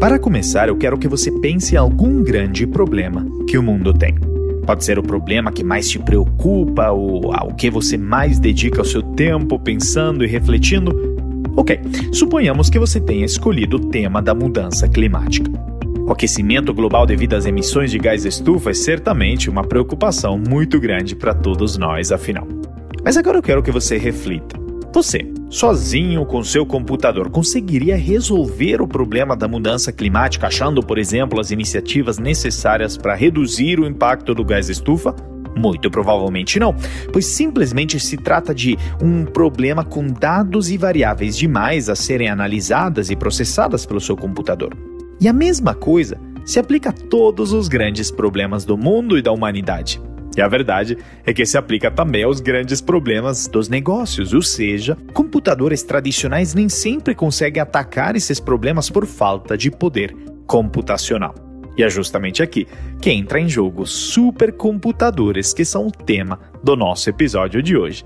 Para começar, eu quero que você pense em algum grande problema que o mundo tem. Pode ser o problema que mais te preocupa ou ao que você mais dedica o seu tempo pensando e refletindo. Ok, suponhamos que você tenha escolhido o tema da mudança climática. O aquecimento global devido às emissões de gás estufa é certamente uma preocupação muito grande para todos nós, afinal. Mas agora eu quero que você reflita. Você, sozinho com seu computador, conseguiria resolver o problema da mudança climática achando, por exemplo, as iniciativas necessárias para reduzir o impacto do gás estufa? Muito provavelmente não, pois simplesmente se trata de um problema com dados e variáveis demais a serem analisadas e processadas pelo seu computador. E a mesma coisa se aplica a todos os grandes problemas do mundo e da humanidade. E a verdade é que se aplica também aos grandes problemas dos negócios, ou seja, computadores tradicionais nem sempre conseguem atacar esses problemas por falta de poder computacional. E é justamente aqui que entra em jogo supercomputadores, que são o tema do nosso episódio de hoje.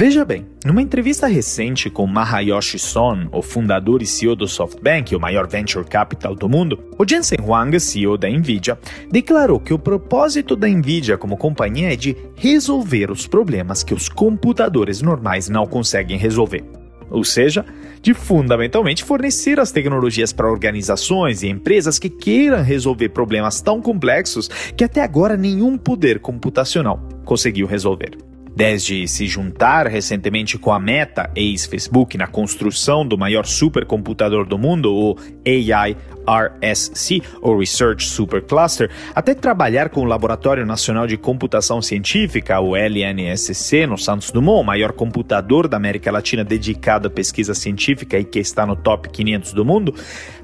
Veja bem, numa entrevista recente com Mahayoshi Son, o fundador e CEO do SoftBank, o maior venture capital do mundo, o Jensen Huang, CEO da Nvidia, declarou que o propósito da Nvidia como companhia é de resolver os problemas que os computadores normais não conseguem resolver. Ou seja, de fundamentalmente fornecer as tecnologias para organizações e empresas que queiram resolver problemas tão complexos que até agora nenhum poder computacional conseguiu resolver desde se juntar recentemente com a Meta, ex-Facebook, na construção do maior supercomputador do mundo, o AI RSC, ou Research Supercluster, até trabalhar com o Laboratório Nacional de Computação Científica, o LNSC, no Santos Dumont, maior computador da América Latina dedicado à pesquisa científica e que está no top 500 do mundo,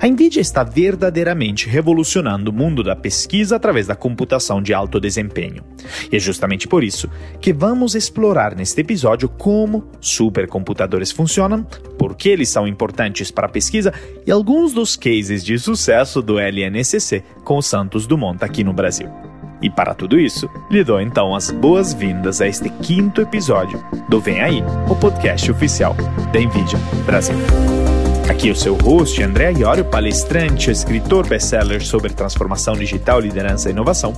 a NVIDIA está verdadeiramente revolucionando o mundo da pesquisa através da computação de alto desempenho. E é justamente por isso que vamos explorar neste episódio como supercomputadores funcionam, por que eles são importantes para a pesquisa e alguns dos cases de sucesso do LNCC com o Santos Dumont aqui no Brasil. E para tudo isso, lhe dou então as boas-vindas a este quinto episódio do Vem Aí, o podcast oficial da NVIDIA Brasil. Aqui o seu host, André Iorio, palestrante, escritor best-seller sobre transformação digital, liderança e inovação.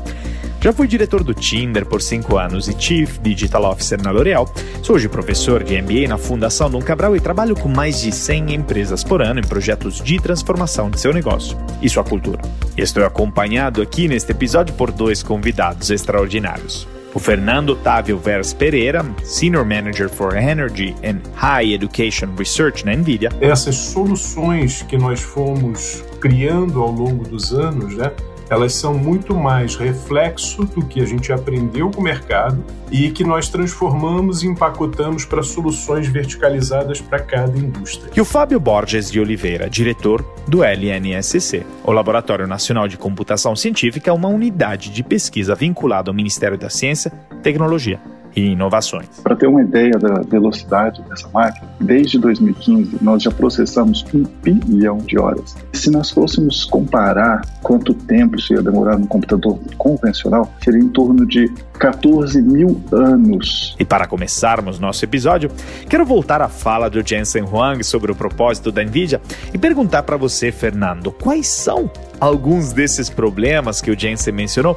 Já fui diretor do Tinder por cinco anos e Chief Digital Officer na L'Oréal. Sou hoje professor de MBA na Fundação Dom Cabral e trabalho com mais de 100 empresas por ano em projetos de transformação de seu negócio e sua cultura. Estou acompanhado aqui neste episódio por dois convidados extraordinários o Fernando Otávio Vers Pereira, Senior Manager for Energy and High Education Research na NVIDIA. Essas soluções que nós fomos criando ao longo dos anos, né, elas são muito mais reflexo do que a gente aprendeu com o mercado e que nós transformamos e empacotamos para soluções verticalizadas para cada indústria. E o Fábio Borges de Oliveira, diretor do LNSC, o Laboratório Nacional de Computação Científica, uma unidade de pesquisa vinculada ao Ministério da Ciência, Tecnologia e inovações. Para ter uma ideia da velocidade dessa máquina, desde 2015 nós já processamos um bilhão de horas. Se nós fôssemos comparar quanto tempo isso ia demorar no computador convencional, seria em torno de 14 mil anos. E para começarmos nosso episódio, quero voltar à fala do Jensen Huang sobre o propósito da NVIDIA e perguntar para você, Fernando, quais são alguns desses problemas que o Jensen mencionou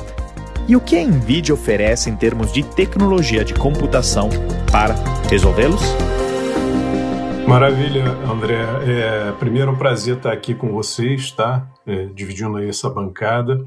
e o que a NVIDIA oferece em termos de tecnologia de computação para resolvê-los? Maravilha, André. É, primeiro, um prazer estar aqui com vocês, tá? É, dividindo aí essa bancada.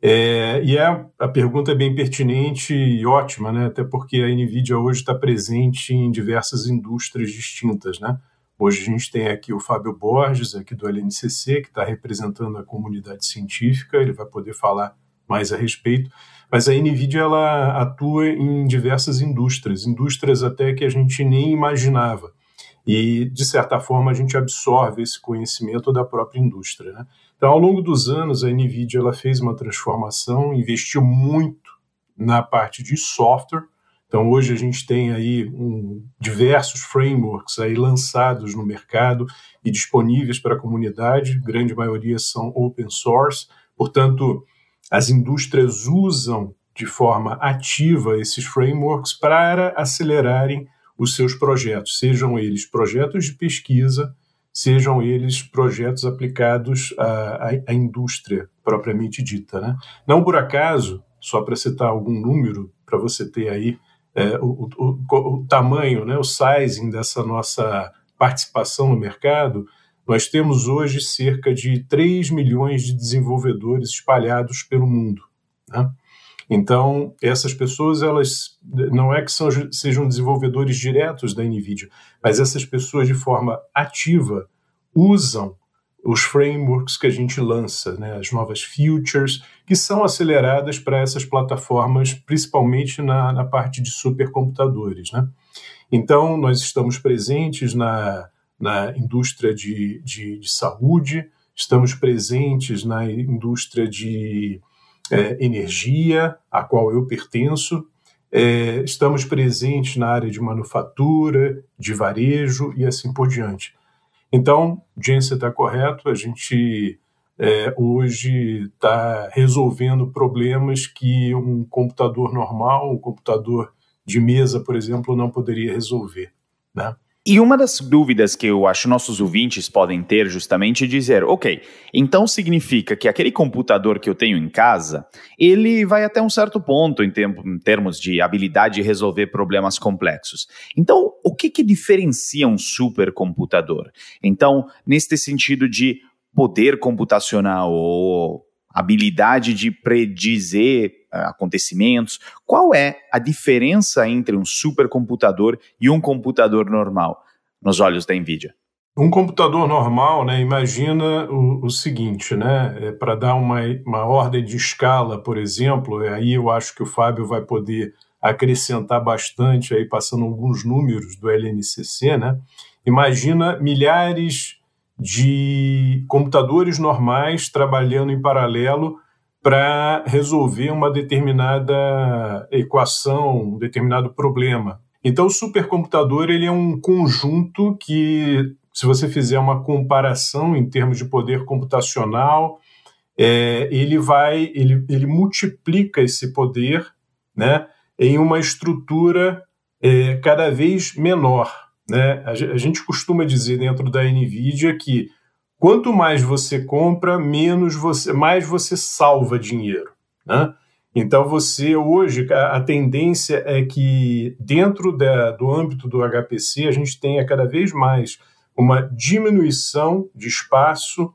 É, e é, a pergunta é bem pertinente e ótima, né? Até porque a NVIDIA hoje está presente em diversas indústrias distintas, né? Hoje a gente tem aqui o Fábio Borges, aqui do LNCC, que está representando a comunidade científica, ele vai poder falar mais a respeito. Mas a NVIDIA ela atua em diversas indústrias, indústrias até que a gente nem imaginava. E, de certa forma, a gente absorve esse conhecimento da própria indústria. Né? Então, ao longo dos anos, a NVIDIA ela fez uma transformação, investiu muito na parte de software. Então, hoje a gente tem aí um, diversos frameworks aí lançados no mercado e disponíveis para a comunidade, grande maioria são open source, portanto, as indústrias usam de forma ativa esses frameworks para acelerarem os seus projetos, sejam eles projetos de pesquisa, sejam eles projetos aplicados à, à, à indústria propriamente dita. Né? Não por acaso, só para citar algum número para você ter aí é, o, o, o, tamanho, né, o sizing dessa nossa participação no mercado, nós temos hoje cerca de 3 milhões de desenvolvedores espalhados pelo mundo. Né? Então, essas pessoas, elas não é que são, sejam desenvolvedores diretos da NVIDIA, mas essas pessoas, de forma ativa, usam os frameworks que a gente lança, né, as novas features, que são aceleradas para essas plataformas, principalmente na, na parte de supercomputadores. Né? Então, nós estamos presentes na, na indústria de, de, de saúde, estamos presentes na indústria de é, energia, a qual eu pertenço, é, estamos presentes na área de manufatura, de varejo e assim por diante. Então, Jensen está correto, a gente é, hoje está resolvendo problemas que um computador normal, um computador de mesa, por exemplo, não poderia resolver. Né? E uma das dúvidas que eu acho nossos ouvintes podem ter justamente é dizer, ok, então significa que aquele computador que eu tenho em casa, ele vai até um certo ponto em, tempo, em termos de habilidade de resolver problemas complexos. Então, o que, que diferencia um supercomputador? Então, neste sentido de poder computacional ou habilidade de predizer uh, acontecimentos. Qual é a diferença entre um supercomputador e um computador normal, nos olhos da NVIDIA? Um computador normal, né, imagina o, o seguinte, né, é, para dar uma, uma ordem de escala, por exemplo, é, aí eu acho que o Fábio vai poder acrescentar bastante, aí passando alguns números do LNCC, né, imagina milhares de computadores normais trabalhando em paralelo para resolver uma determinada equação, um determinado problema. Então, o supercomputador ele é um conjunto que, se você fizer uma comparação em termos de poder computacional, é, ele vai, ele, ele multiplica esse poder, né, em uma estrutura é, cada vez menor. Né? A gente costuma dizer dentro da NVIDIA que quanto mais você compra, menos você, mais você salva dinheiro. Né? Então, você hoje, a, tendência é que dentro da, do âmbito do HPC, a gente tenha cada vez mais uma diminuição de espaço,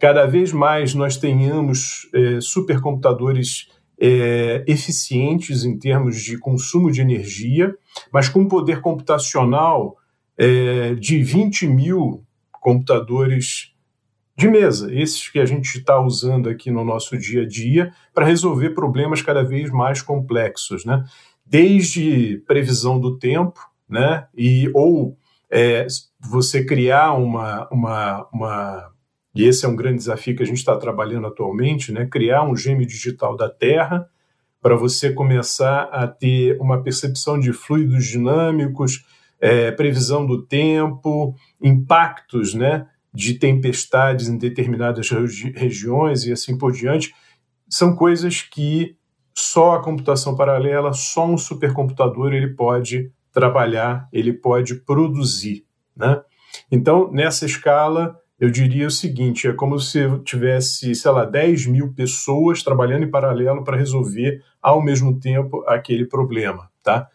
cada vez mais nós tenhamos é, supercomputadores é, eficientes em termos de consumo de energia, mas com poder computacional é, de 20 mil computadores de mesa, esses que a gente está usando aqui no nosso dia a dia para resolver problemas cada vez mais complexos, né? Desde previsão do tempo, né? E ou é, você criar uma, uma, uma e esse é um grande desafio que a gente está trabalhando atualmente, né? Criar um gêmeo digital da Terra para você começar a ter uma percepção de fluidos dinâmicos, é, previsão do tempo, impactos né, de tempestades em determinadas regi regiões e assim por diante, são coisas que só a computação paralela, só um supercomputador ele pode trabalhar, ele pode produzir. Né? Então, nessa escala, eu diria o seguinte: é como se tivesse, sei lá, 10 mil pessoas trabalhando em paralelo para resolver ao mesmo tempo aquele problema. Tá?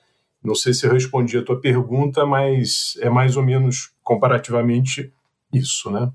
Não sei se eu respondi a tua pergunta, mas é mais ou menos comparativamente isso, né?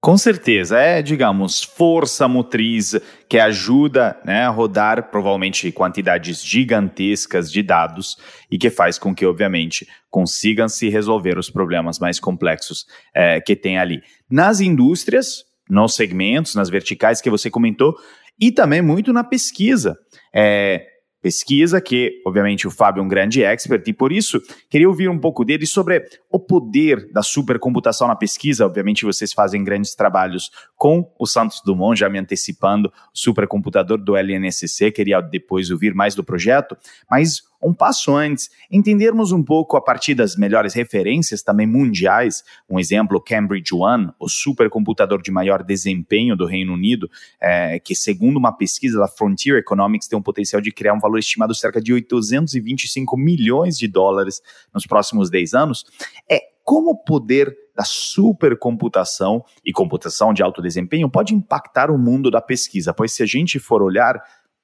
Com certeza, é, digamos, força motriz que ajuda né, a rodar provavelmente quantidades gigantescas de dados e que faz com que, obviamente, consigam se resolver os problemas mais complexos é, que tem ali. Nas indústrias, nos segmentos, nas verticais que você comentou, e também muito na pesquisa. É, pesquisa, que obviamente o Fábio é um grande expert, e por isso queria ouvir um pouco dele sobre o poder da supercomputação na pesquisa. Obviamente vocês fazem grandes trabalhos com o Santos Dumont, já me antecipando, supercomputador do LNSC, queria depois ouvir mais do projeto, mas um passo antes, entendermos um pouco a partir das melhores referências também mundiais, um exemplo, Cambridge One, o supercomputador de maior desempenho do Reino Unido, é, que segundo uma pesquisa da Frontier Economics tem um potencial de criar um valor estimado cerca de 825 milhões de dólares nos próximos 10 anos, é como o poder da supercomputação e computação de alto desempenho pode impactar o mundo da pesquisa, pois se a gente for olhar,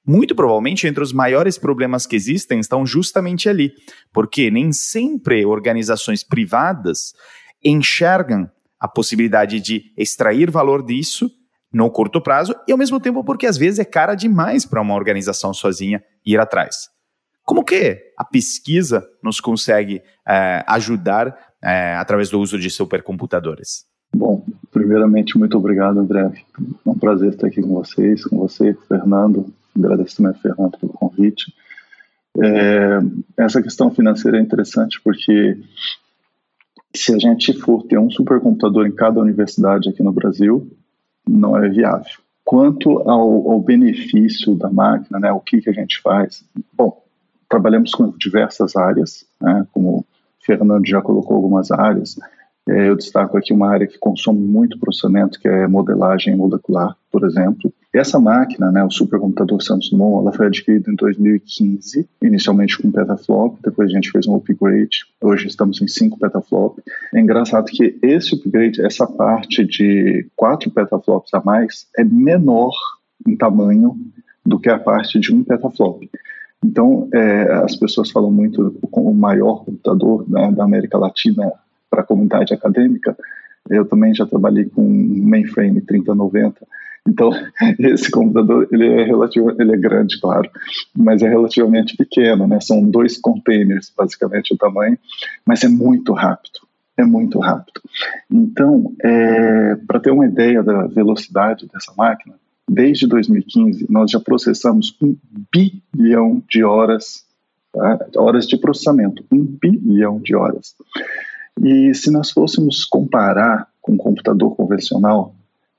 muito provavelmente entre os maiores problemas que existem estão justamente ali, porque nem sempre organizações privadas enxergam a possibilidade de extrair valor disso no curto prazo e ao mesmo tempo porque às vezes é cara demais para uma organização sozinha ir atrás. Como que a pesquisa nos consegue é, ajudar é, através do uso de supercomputadores? Bom, primeiramente, muito obrigado, André. É um prazer estar aqui com vocês, com você, Fernando. Agradeço também, Fernando, pelo convite. É, essa questão financeira é interessante porque se a gente for ter um supercomputador em cada universidade aqui no Brasil, não é viável. Quanto ao, ao benefício da máquina, né, o que, que a gente faz? Bom, trabalhamos com diversas áreas, né, como o Fernando já colocou algumas áreas, é, eu destaco aqui uma área que consome muito processamento, que é modelagem molecular, por exemplo. Essa máquina, né, o supercomputador Santos Dumont, ela foi adquirida em 2015, inicialmente com petaflop, depois a gente fez um upgrade, hoje estamos em 5 petaflop. É engraçado que esse upgrade, essa parte de 4 petaflops a mais, é menor em tamanho do que a parte de 1 petaflop. Então, é, as pessoas falam muito com o maior computador né, da América Latina para a comunidade acadêmica. Eu também já trabalhei com mainframe 3090. Então, esse computador, ele é relativo, ele é grande, claro, mas é relativamente pequeno, né? São dois containers, basicamente, o tamanho, mas é muito rápido, é muito rápido. Então, é, para ter uma ideia da velocidade dessa máquina, desde 2015, nós já processamos um bilhão de horas, tá? horas de processamento, um bilhão de horas. E se nós fôssemos comparar com um computador convencional,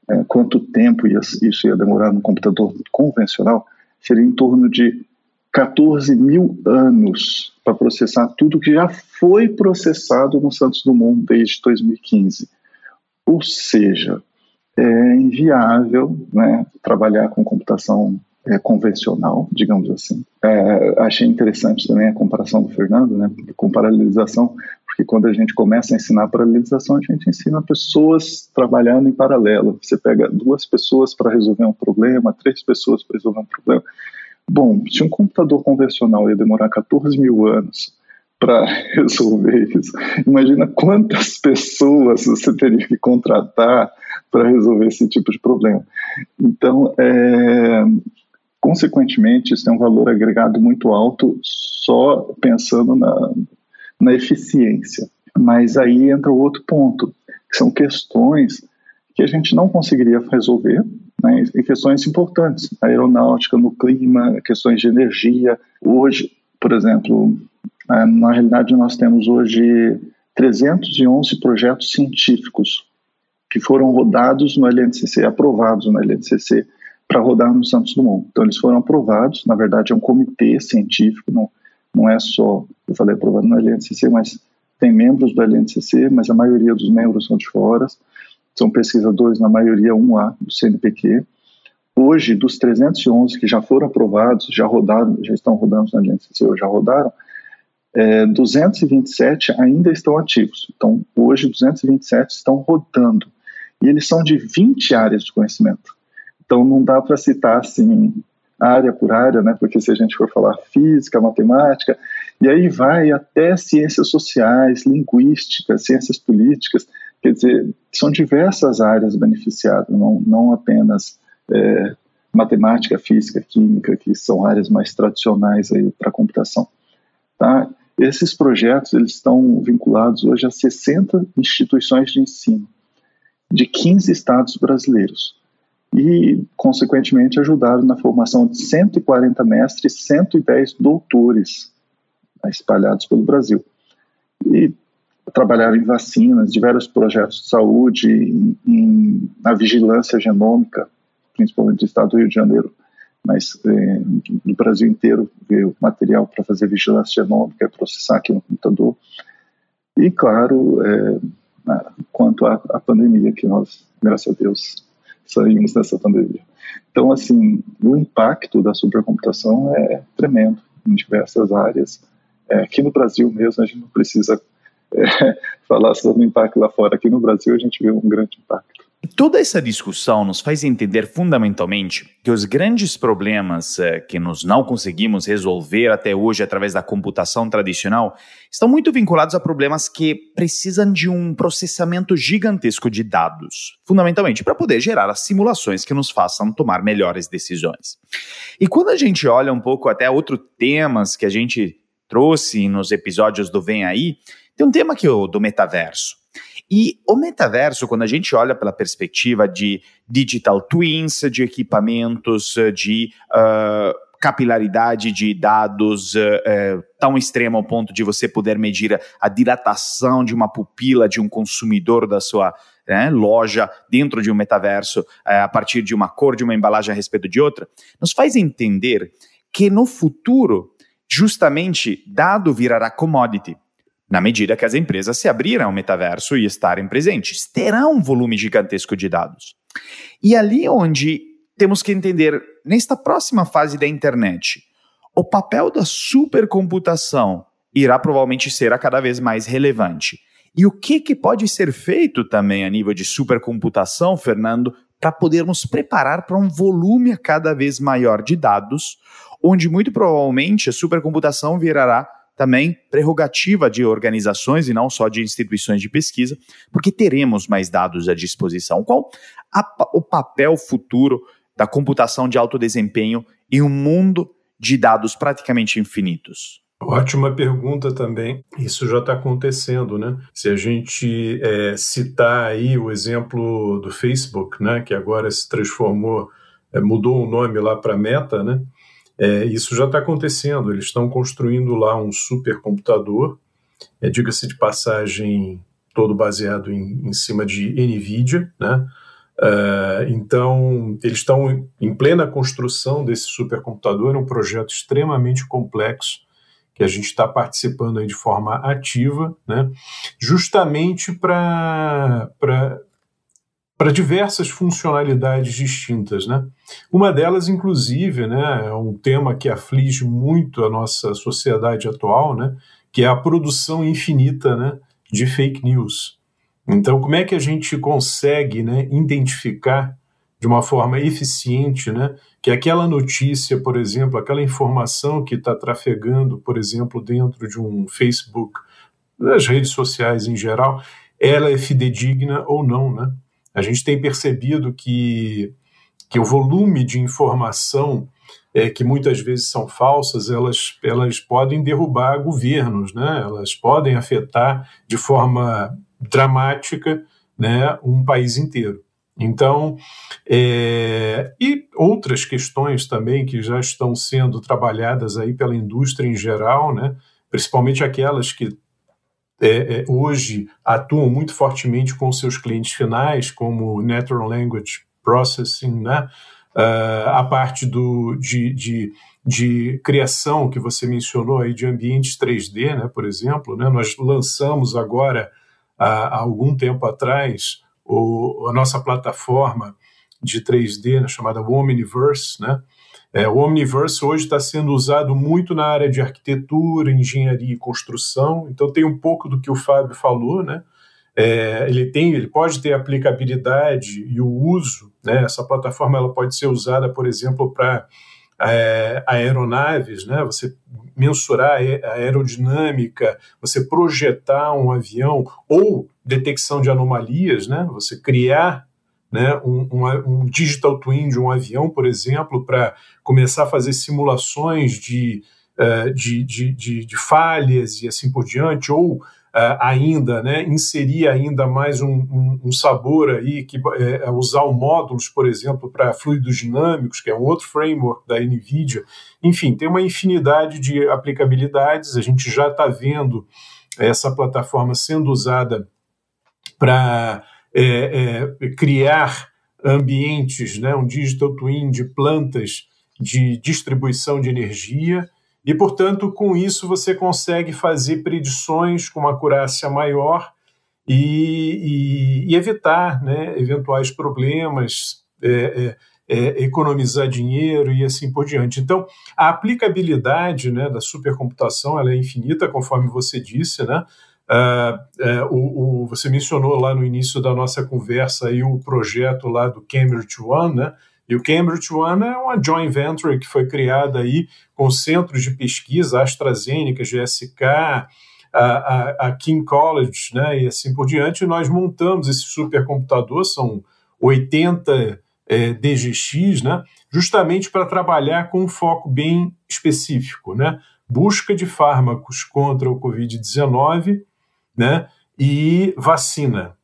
é, quanto tempo ia, isso ia demorar no computador convencional, seria em torno de 14 mil anos para processar tudo que já foi processado no Santos Dumont desde 2015. Ou seja, é inviável né, trabalhar com computação é, convencional, digamos assim. É, achei interessante também a comparação do Fernando, né, com paralelização, porque quando a gente começa a ensinar paralelização, a gente ensina pessoas trabalhando em paralelo. Você pega duas pessoas para resolver um problema, três pessoas para resolver um problema. Bom, se um computador convencional ia demorar 14 mil anos para resolver isso, imagina quantas pessoas você teria que contratar para resolver esse tipo de problema. Então, é, consequentemente, isso tem um valor agregado muito alto só pensando na, na eficiência. Mas aí entra o outro ponto, que são questões que a gente não conseguiria resolver, né, e questões importantes, aeronáutica, no clima, questões de energia. Hoje, por exemplo, é, na realidade nós temos hoje 311 projetos científicos que foram rodados no LNCC, aprovados no LNCC para rodar no Santos Dumont. Então eles foram aprovados, na verdade é um comitê científico, não, não é só, eu falei aprovado no LNCC, mas tem membros do LNCC, mas a maioria dos membros são de fora, são pesquisadores, na maioria 1A do CNPq. Hoje, dos 311 que já foram aprovados, já rodaram, já estão rodando no LNCC, ou já rodaram, é, 227 ainda estão ativos. Então, hoje, 227 estão rodando. E eles são de 20 áreas de conhecimento. Então, não dá para citar assim área por área, né? Porque se a gente for falar física, matemática, e aí vai até ciências sociais, linguística, ciências políticas, quer dizer, são diversas áreas beneficiadas, não, não apenas é, matemática, física, química, que são áreas mais tradicionais aí para computação. Tá? Esses projetos eles estão vinculados hoje a 60 instituições de ensino de 15 estados brasileiros e, consequentemente, ajudaram na formação de 140 mestres e 110 doutores né, espalhados pelo Brasil. E trabalharam em vacinas, diversos projetos de saúde, em, em, na vigilância genômica, principalmente do estado do Rio de Janeiro, mas é, do Brasil inteiro veio material para fazer vigilância genômica, processar aqui no computador. E, claro, é, quanto à, à pandemia, que nós, graças a Deus, saímos dessa pandemia. Então, assim, o impacto da supercomputação é tremendo em diversas áreas. É, aqui no Brasil mesmo, a gente não precisa é, falar sobre o impacto lá fora. Aqui no Brasil a gente vê um grande impacto. Toda essa discussão nos faz entender fundamentalmente que os grandes problemas eh, que nós não conseguimos resolver até hoje através da computação tradicional estão muito vinculados a problemas que precisam de um processamento gigantesco de dados, fundamentalmente para poder gerar as simulações que nos façam tomar melhores decisões. E quando a gente olha um pouco até outros temas que a gente trouxe nos episódios do Vem Aí, tem um tema que é o do metaverso. E o metaverso, quando a gente olha pela perspectiva de digital twins, de equipamentos, de uh, capilaridade de dados uh, tão extrema ao ponto de você poder medir a dilatação de uma pupila de um consumidor da sua né, loja dentro de um metaverso uh, a partir de uma cor de uma embalagem a respeito de outra, nos faz entender que no futuro, justamente, dado virará commodity na medida que as empresas se abrirem ao metaverso e estarem presentes, terá um volume gigantesco de dados. E ali onde temos que entender, nesta próxima fase da internet, o papel da supercomputação irá provavelmente ser cada vez mais relevante. E o que, que pode ser feito também a nível de supercomputação, Fernando, para podermos preparar para um volume a cada vez maior de dados, onde muito provavelmente a supercomputação virará também prerrogativa de organizações e não só de instituições de pesquisa, porque teremos mais dados à disposição. Qual a, o papel futuro da computação de alto desempenho em um mundo de dados praticamente infinitos? Ótima pergunta também. Isso já está acontecendo, né? Se a gente é, citar aí o exemplo do Facebook, né, que agora se transformou, é, mudou o nome lá para Meta, né? É, isso já está acontecendo. Eles estão construindo lá um supercomputador, é, diga-se de passagem, todo baseado em, em cima de NVIDIA, né? Uh, então, eles estão em plena construção desse supercomputador, é um projeto extremamente complexo que a gente está participando aí de forma ativa, né? justamente para para diversas funcionalidades distintas, né? Uma delas, inclusive, né, é um tema que aflige muito a nossa sociedade atual, né, que é a produção infinita, né, de fake news. Então, como é que a gente consegue, né, identificar de uma forma eficiente, né, que aquela notícia, por exemplo, aquela informação que está trafegando, por exemplo, dentro de um Facebook, das redes sociais em geral, ela é fidedigna ou não, né? A gente tem percebido que, que o volume de informação é, que muitas vezes são falsas, elas, elas podem derrubar governos, né? elas podem afetar de forma dramática né, um país inteiro. Então, é, e outras questões também que já estão sendo trabalhadas aí pela indústria em geral, né, principalmente aquelas que é, é, hoje atuam muito fortemente com seus clientes finais, como Natural Language Processing, né? Uh, a parte do, de, de, de, criação que você mencionou aí de ambientes 3D, né, por exemplo, né, nós lançamos agora, há, há algum tempo atrás, o, a nossa plataforma de 3D, né, chamada Omniverse, né, é, o Omniverse hoje está sendo usado muito na área de arquitetura, engenharia e construção, então tem um pouco do que o Fábio falou, né? É, ele tem, ele pode ter aplicabilidade e o uso, né? Essa plataforma ela pode ser usada, por exemplo, para é, aeronaves, né? Você mensurar a aerodinâmica, você projetar um avião ou detecção de anomalias, né? Você criar né, um, um, um, digital twin de um avião, por exemplo, para começar a fazer simulações de, uh, de, de, de, de, falhas e assim por diante, ou uh, ainda né, inserir ainda mais um, um sabor aí, que é, usar o módulos, por exemplo, para fluidos dinâmicos, que é um outro framework da NVIDIA. Enfim, tem uma infinidade de aplicabilidades, a gente já está vendo essa plataforma sendo usada para é, é, criar ambientes, né, um digital twin de plantas de distribuição de energia, e, portanto, com isso você consegue fazer predições com uma acurácia maior e, e, e evitar né, eventuais problemas, é, é, é, economizar dinheiro e assim por diante. Então, a aplicabilidade né, da supercomputação ela é infinita, conforme você disse, né? Uh, uh, o, o, você mencionou lá no início da nossa conversa aí o projeto lá do Cambridge One, né? E o Cambridge One é uma joint venture que foi criada aí com centros de pesquisa, AstraZeneca, GSK, a, a, a King College, né? E assim por diante. E nós montamos esse supercomputador, são 80 é, DGX, né? Justamente para trabalhar com um foco bem específico, né? Busca de fármacos contra o Covid-19 né? e vacina.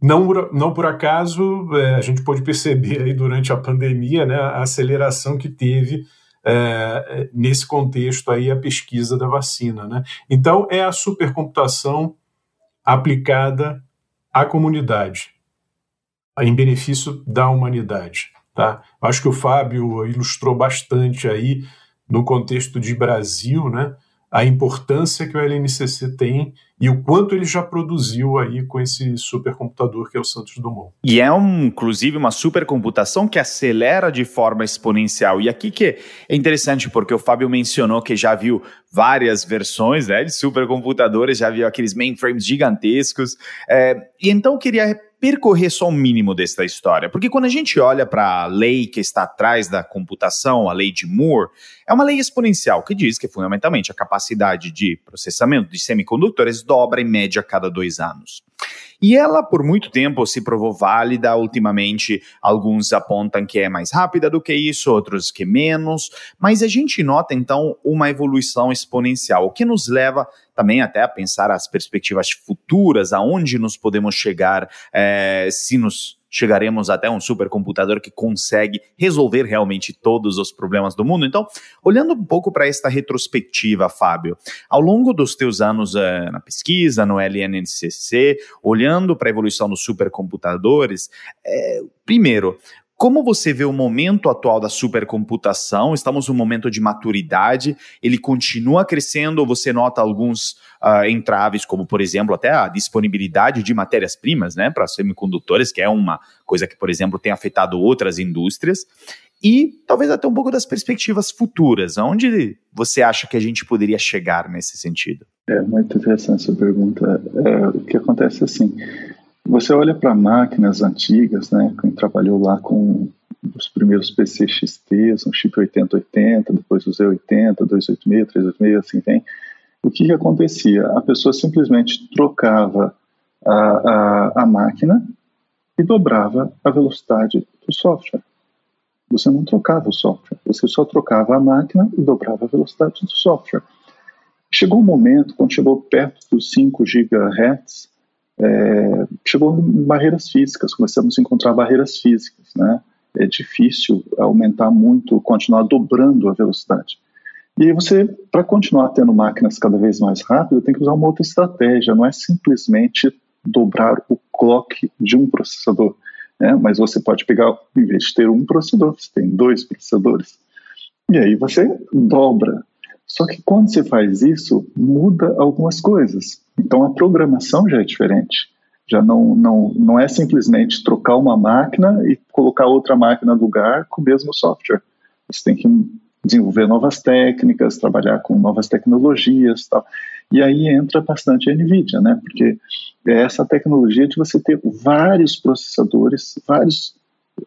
Não, não por acaso, é, a gente pôde perceber aí durante a pandemia né, a aceleração que teve é, nesse contexto aí a pesquisa da vacina. Né? Então, é a supercomputação aplicada à comunidade, em benefício da humanidade. Tá? Acho que o Fábio ilustrou bastante aí no contexto de Brasil, né? A importância que o LNCC tem e o quanto ele já produziu aí com esse supercomputador que é o Santos Dumont. E é, um, inclusive, uma supercomputação que acelera de forma exponencial. E aqui que é interessante, porque o Fábio mencionou que já viu várias versões né, de supercomputadores, já viu aqueles mainframes gigantescos. É, e então eu queria percorrer só o mínimo dessa história. Porque quando a gente olha para a lei que está atrás da computação, a lei de Moore, é uma lei exponencial que diz que, fundamentalmente, a capacidade de processamento de semicondutores dobra em média a cada dois anos. E ela, por muito tempo, se provou válida. Ultimamente, alguns apontam que é mais rápida do que isso, outros que menos. Mas a gente nota, então, uma evolução exponencial, o que nos leva também até a pensar as perspectivas futuras, aonde nos podemos chegar, é, se nos chegaremos até um supercomputador que consegue resolver realmente todos os problemas do mundo. Então, olhando um pouco para esta retrospectiva, Fábio, ao longo dos teus anos uh, na pesquisa, no LNCC, olhando para a evolução dos supercomputadores, é, primeiro, como você vê o momento atual da supercomputação? Estamos num momento de maturidade, ele continua crescendo você nota alguns uh, entraves, como por exemplo até a disponibilidade de matérias-primas né, para semicondutores, que é uma coisa que, por exemplo, tem afetado outras indústrias? E talvez até um pouco das perspectivas futuras. Aonde você acha que a gente poderia chegar nesse sentido? É muito interessante essa pergunta. É, o que acontece é assim, você olha para máquinas antigas, né? Quem trabalhou lá com os primeiros PC XT, um chip 8080, depois o Z80, 286, 386, assim vem. O que, que acontecia? A pessoa simplesmente trocava a, a, a máquina e dobrava a velocidade do software. Você não trocava o software, você só trocava a máquina e dobrava a velocidade do software. Chegou um momento, quando chegou perto dos 5 GHz, é, chegou barreiras físicas, começamos a encontrar barreiras físicas, né? É difícil aumentar muito, continuar dobrando a velocidade. E aí você, para continuar tendo máquinas cada vez mais rápidas, tem que usar uma outra estratégia, não é simplesmente dobrar o clock de um processador, né? mas você pode pegar, em vez de ter um processador, você tem dois processadores. E aí você dobra. Só que quando você faz isso, muda algumas coisas. Então a programação já é diferente. Já não, não, não é simplesmente trocar uma máquina e colocar outra máquina no lugar com o mesmo software. Você tem que desenvolver novas técnicas, trabalhar com novas tecnologias tal. E aí entra bastante a NVIDIA, né? Porque é essa tecnologia de você ter vários processadores, vários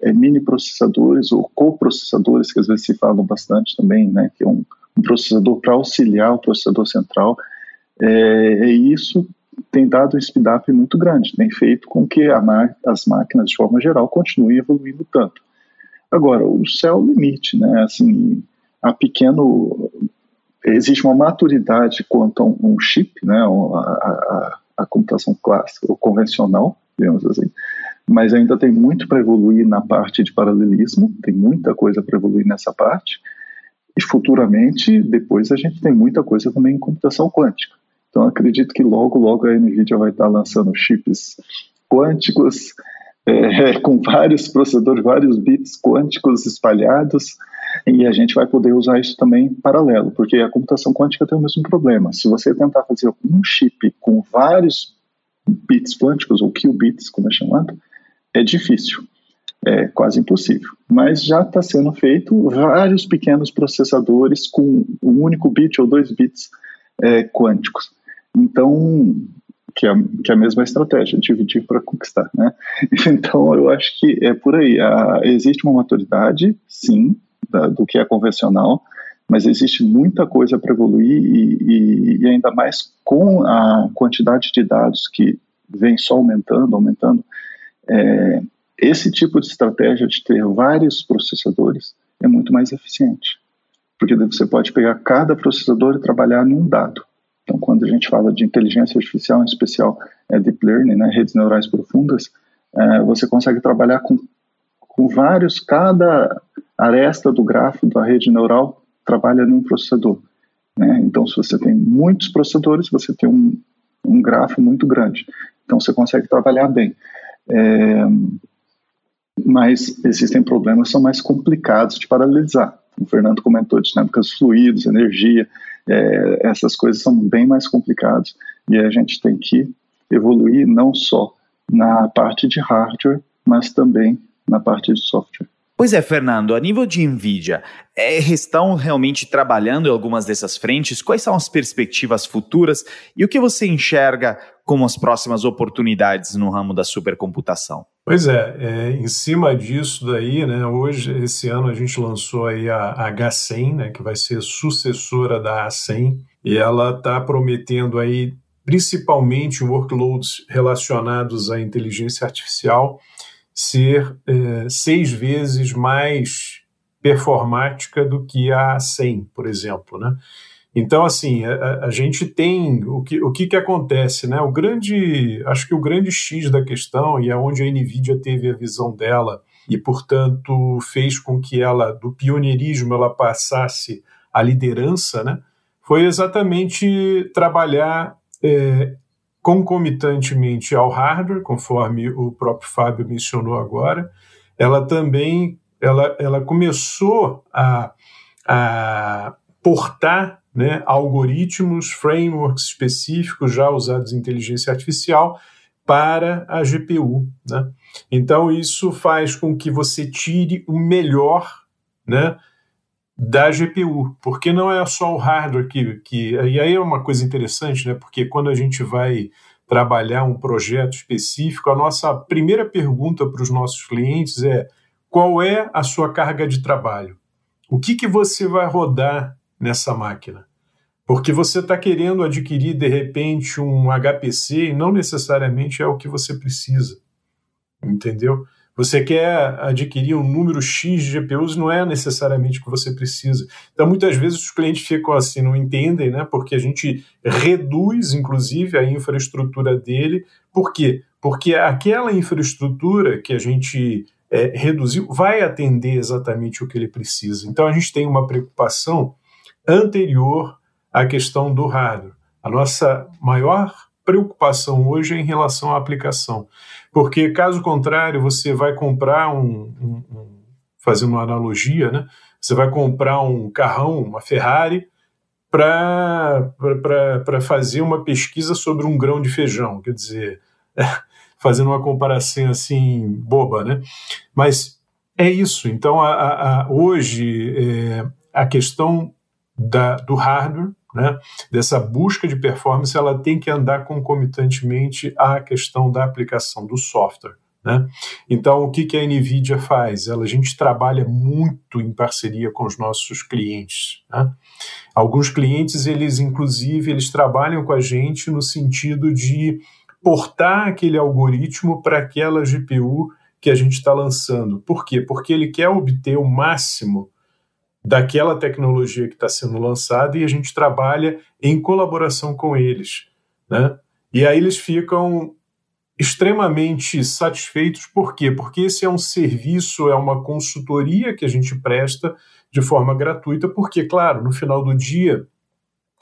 é, mini processadores ou coprocessadores, que às vezes se falam bastante também, né? Que é um, um processador para auxiliar o processador central é, isso tem dado um speed-up muito grande, tem feito com que as máquinas, de forma geral, continuem evoluindo tanto. Agora, o céu é o limite, né? Assim, a pequeno existe uma maturidade quanto a um, um chip, né? A, a, a, computação clássica ou convencional, digamos assim, mas ainda tem muito para evoluir na parte de paralelismo, tem muita coisa para evoluir nessa parte. E futuramente, depois a gente tem muita coisa também em computação quântica. Então, acredito que logo, logo a NVIDIA vai estar lançando chips quânticos é, com vários processadores, vários bits quânticos espalhados, e a gente vai poder usar isso também em paralelo, porque a computação quântica tem o mesmo problema. Se você tentar fazer um chip com vários bits quânticos, ou qubits, como é chamado, é difícil. É quase impossível. Mas já está sendo feito vários pequenos processadores com um único bit ou dois bits é, quânticos. Então, que é, que é a mesma estratégia, dividir para conquistar, né? Então, eu acho que é por aí. A, existe uma maturidade, sim, da, do que é convencional, mas existe muita coisa para evoluir e, e, e, ainda mais com a quantidade de dados que vem só aumentando, aumentando, é, esse tipo de estratégia de ter vários processadores é muito mais eficiente, porque você pode pegar cada processador e trabalhar num dado. Então, quando a gente fala de inteligência artificial, em especial é deep learning, né, redes neurais profundas, é, você consegue trabalhar com, com vários, cada aresta do grafo da rede neural trabalha num processador. Né? Então, se você tem muitos processadores, você tem um, um grafo muito grande. Então, você consegue trabalhar bem. É, mas existem problemas que são mais complicados de paralisar. O Fernando comentou dinâmicas fluidos, energia, é, essas coisas são bem mais complicadas e a gente tem que evoluir não só na parte de hardware, mas também na parte de software. Pois é, Fernando, a nível de Nvidia, é, estão realmente trabalhando em algumas dessas frentes? Quais são as perspectivas futuras e o que você enxerga como as próximas oportunidades no ramo da supercomputação? Pois é, é em cima disso daí, né, hoje, esse ano, a gente lançou aí a H100, né, que vai ser sucessora da A100, e ela está prometendo aí principalmente workloads relacionados à inteligência artificial, ser é, seis vezes mais performática do que a 100, por exemplo, né? Então, assim, a, a, gente tem o que, o que, que acontece, né? O grande, acho que o grande X da questão e é onde a Nvidia teve a visão dela e, portanto, fez com que ela do pioneirismo ela passasse à liderança, né? Foi exatamente trabalhar é, concomitantemente ao hardware, conforme o próprio Fábio mencionou agora, ela também ela, ela começou a, a portar né, algoritmos, frameworks específicos já usados em inteligência artificial para a GPU. Né? Então, isso faz com que você tire o melhor né, da GPU, porque não é só o hardware que, que. E aí é uma coisa interessante, né? Porque quando a gente vai trabalhar um projeto específico, a nossa primeira pergunta para os nossos clientes é: qual é a sua carga de trabalho? O que, que você vai rodar nessa máquina? Porque você está querendo adquirir, de repente, um HPC e não necessariamente é o que você precisa. Entendeu? Você quer adquirir um número X de GPUs, não é necessariamente o que você precisa. Então, muitas vezes os clientes ficam assim, não entendem, né? Porque a gente reduz, inclusive, a infraestrutura dele. Por quê? Porque aquela infraestrutura que a gente é, reduziu vai atender exatamente o que ele precisa. Então, a gente tem uma preocupação anterior à questão do hardware. A nossa maior preocupação hoje é em relação à aplicação. Porque, caso contrário, você vai comprar um, um, um, fazendo uma analogia, né? Você vai comprar um carrão, uma Ferrari, para fazer uma pesquisa sobre um grão de feijão. Quer dizer, fazendo uma comparação assim boba, né? Mas é isso. Então, a, a, a hoje, é, a questão da, do hardware né, dessa busca de performance, ela tem que andar concomitantemente à questão da aplicação do software. Né? Então, o que, que a NVIDIA faz? Ela, a gente trabalha muito em parceria com os nossos clientes. Né? Alguns clientes, eles inclusive, eles trabalham com a gente no sentido de portar aquele algoritmo para aquela GPU que a gente está lançando. Por quê? Porque ele quer obter o máximo daquela tecnologia que está sendo lançada e a gente trabalha em colaboração com eles. Né? E aí eles ficam extremamente satisfeitos, por quê? Porque esse é um serviço, é uma consultoria que a gente presta de forma gratuita, porque, claro, no final do dia,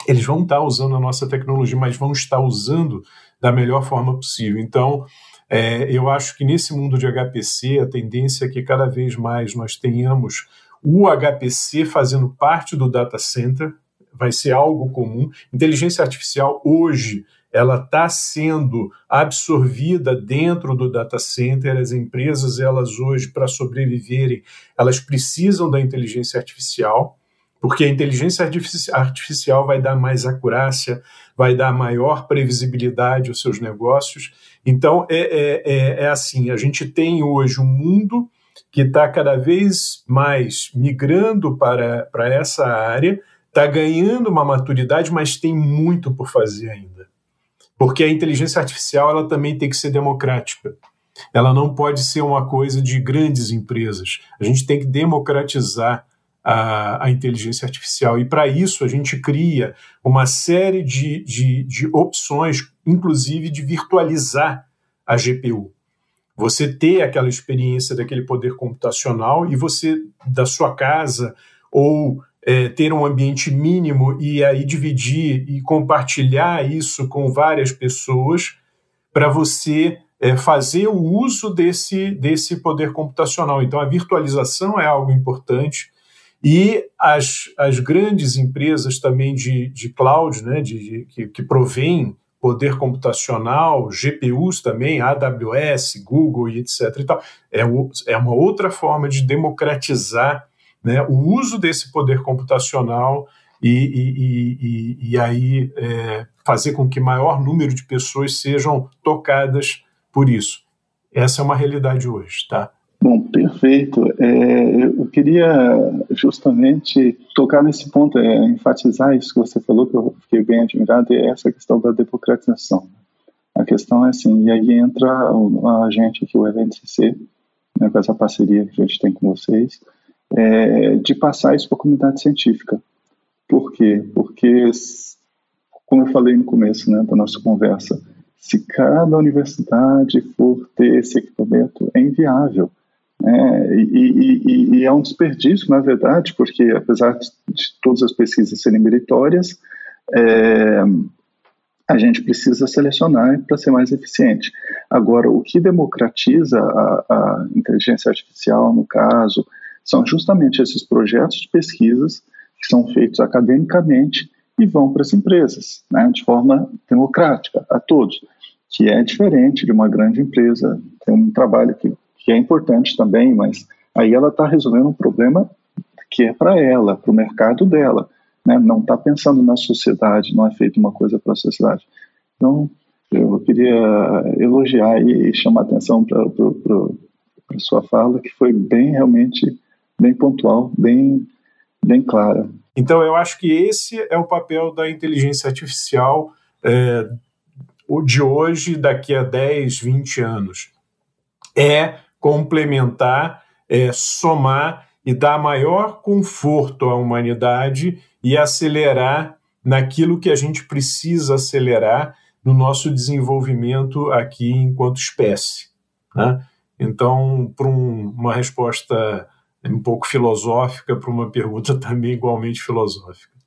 eles vão estar usando a nossa tecnologia, mas vão estar usando da melhor forma possível. Então, é, eu acho que nesse mundo de HPC, a tendência é que cada vez mais nós tenhamos o HPC fazendo parte do data center, vai ser algo comum. Inteligência artificial hoje ela está sendo absorvida dentro do data center. As empresas, elas hoje, para sobreviverem, elas precisam da inteligência artificial, porque a inteligência artificial vai dar mais acurácia, vai dar maior previsibilidade aos seus negócios. Então, é, é, é, é assim: a gente tem hoje um mundo que está cada vez mais migrando para, para essa área, está ganhando uma maturidade, mas tem muito por fazer ainda. Porque a inteligência artificial ela também tem que ser democrática. Ela não pode ser uma coisa de grandes empresas. A gente tem que democratizar a, a inteligência artificial. E para isso a gente cria uma série de, de, de opções, inclusive de virtualizar a GPU. Você ter aquela experiência daquele poder computacional e você, da sua casa, ou é, ter um ambiente mínimo e aí dividir e compartilhar isso com várias pessoas para você é, fazer o uso desse, desse poder computacional. Então, a virtualização é algo importante. E as, as grandes empresas também de, de cloud, né, de, de que, que provêm poder computacional, GPUs também, AWS, Google e etc. E tal, é, o, é uma outra forma de democratizar né, o uso desse poder computacional e, e, e, e aí é, fazer com que maior número de pessoas sejam tocadas por isso. Essa é uma realidade hoje, tá? Bom, perfeito. É, eu queria justamente tocar nesse ponto, é, enfatizar isso que você falou, que eu fiquei bem admirado, é essa questão da democratização. A questão é assim, e aí entra a gente aqui, o LNCC, né, com essa parceria que a gente tem com vocês, é, de passar isso para a comunidade científica. Por quê? Porque, como eu falei no começo né, da nossa conversa, se cada universidade for ter esse equipamento, é inviável. É, e, e, e, é um desperdício, na verdade, porque apesar de, todas as pesquisas serem meritórias, é, a gente precisa selecionar para ser mais eficiente. Agora, o que democratiza a, a, inteligência artificial, no caso, são justamente esses projetos de pesquisas que são feitos academicamente e vão para as empresas, né, de forma democrática, a todos, que é diferente de uma grande empresa, tem um trabalho que que é importante também, mas aí ela está resolvendo um problema que é para ela, para o mercado dela, né? não está pensando na sociedade, não é feito uma coisa para a sociedade. Então, eu queria elogiar e chamar atenção para a sua fala, que foi bem, realmente, bem pontual, bem, bem clara. Então, eu acho que esse é o papel da inteligência artificial é, de hoje, daqui a 10, 20 anos. É complementar, é, somar e dar maior conforto à humanidade e acelerar naquilo que a gente precisa acelerar no nosso desenvolvimento aqui enquanto espécie. Né? Então, para um, uma resposta um pouco filosófica, para uma pergunta também igualmente filosófica.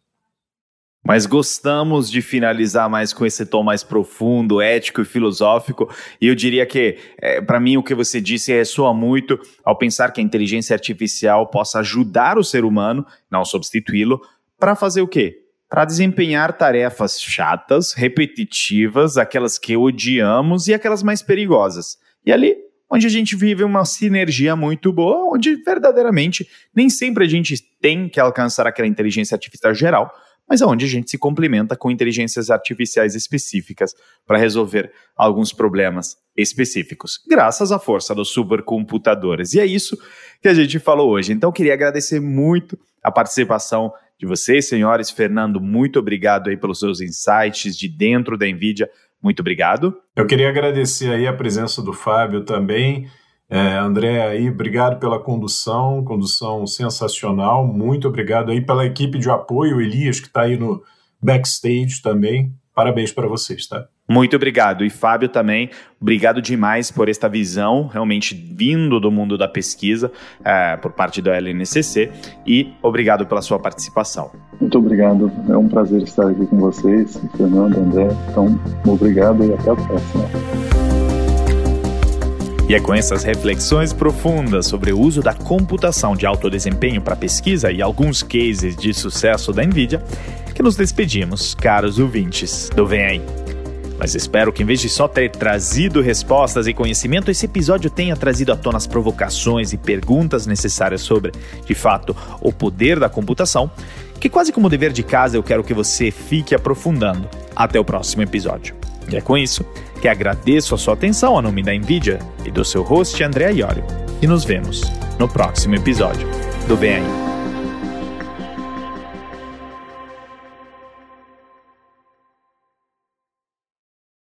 Mas gostamos de finalizar mais com esse tom mais profundo, ético e filosófico. E eu diria que, é, para mim, o que você disse ressoa muito ao pensar que a inteligência artificial possa ajudar o ser humano, não substituí-lo, para fazer o quê? Para desempenhar tarefas chatas, repetitivas, aquelas que odiamos e aquelas mais perigosas. E ali onde a gente vive uma sinergia muito boa, onde verdadeiramente nem sempre a gente tem que alcançar aquela inteligência artificial geral, mas aonde a gente se complementa com inteligências artificiais específicas para resolver alguns problemas específicos, graças à força dos supercomputadores. E é isso que a gente falou hoje. Então, queria agradecer muito a participação de vocês, senhores. Fernando, muito obrigado aí pelos seus insights de dentro da NVIDIA. Muito obrigado. Eu queria agradecer aí a presença do Fábio também. É, André, aí, obrigado pela condução, condução sensacional. Muito obrigado aí pela equipe de apoio, Elias, que está aí no backstage também. Parabéns para vocês, tá? Muito obrigado. E Fábio também, obrigado demais por esta visão, realmente vindo do mundo da pesquisa, é, por parte da LNCC, e obrigado pela sua participação. Muito obrigado. É um prazer estar aqui com vocês, Fernando, André. Então, obrigado e até a próxima. E é com essas reflexões profundas sobre o uso da computação de alto desempenho para pesquisa e alguns cases de sucesso da NVIDIA que nos despedimos, caros ouvintes do Vem Aí. Mas espero que, em vez de só ter trazido respostas e conhecimento, esse episódio tenha trazido à tona as provocações e perguntas necessárias sobre, de fato, o poder da computação, que quase como dever de casa eu quero que você fique aprofundando. Até o próximo episódio. E é com isso que agradeço a sua atenção a nome da NVIDIA e do seu host André Iorio. E nos vemos no próximo episódio do Vem Aí.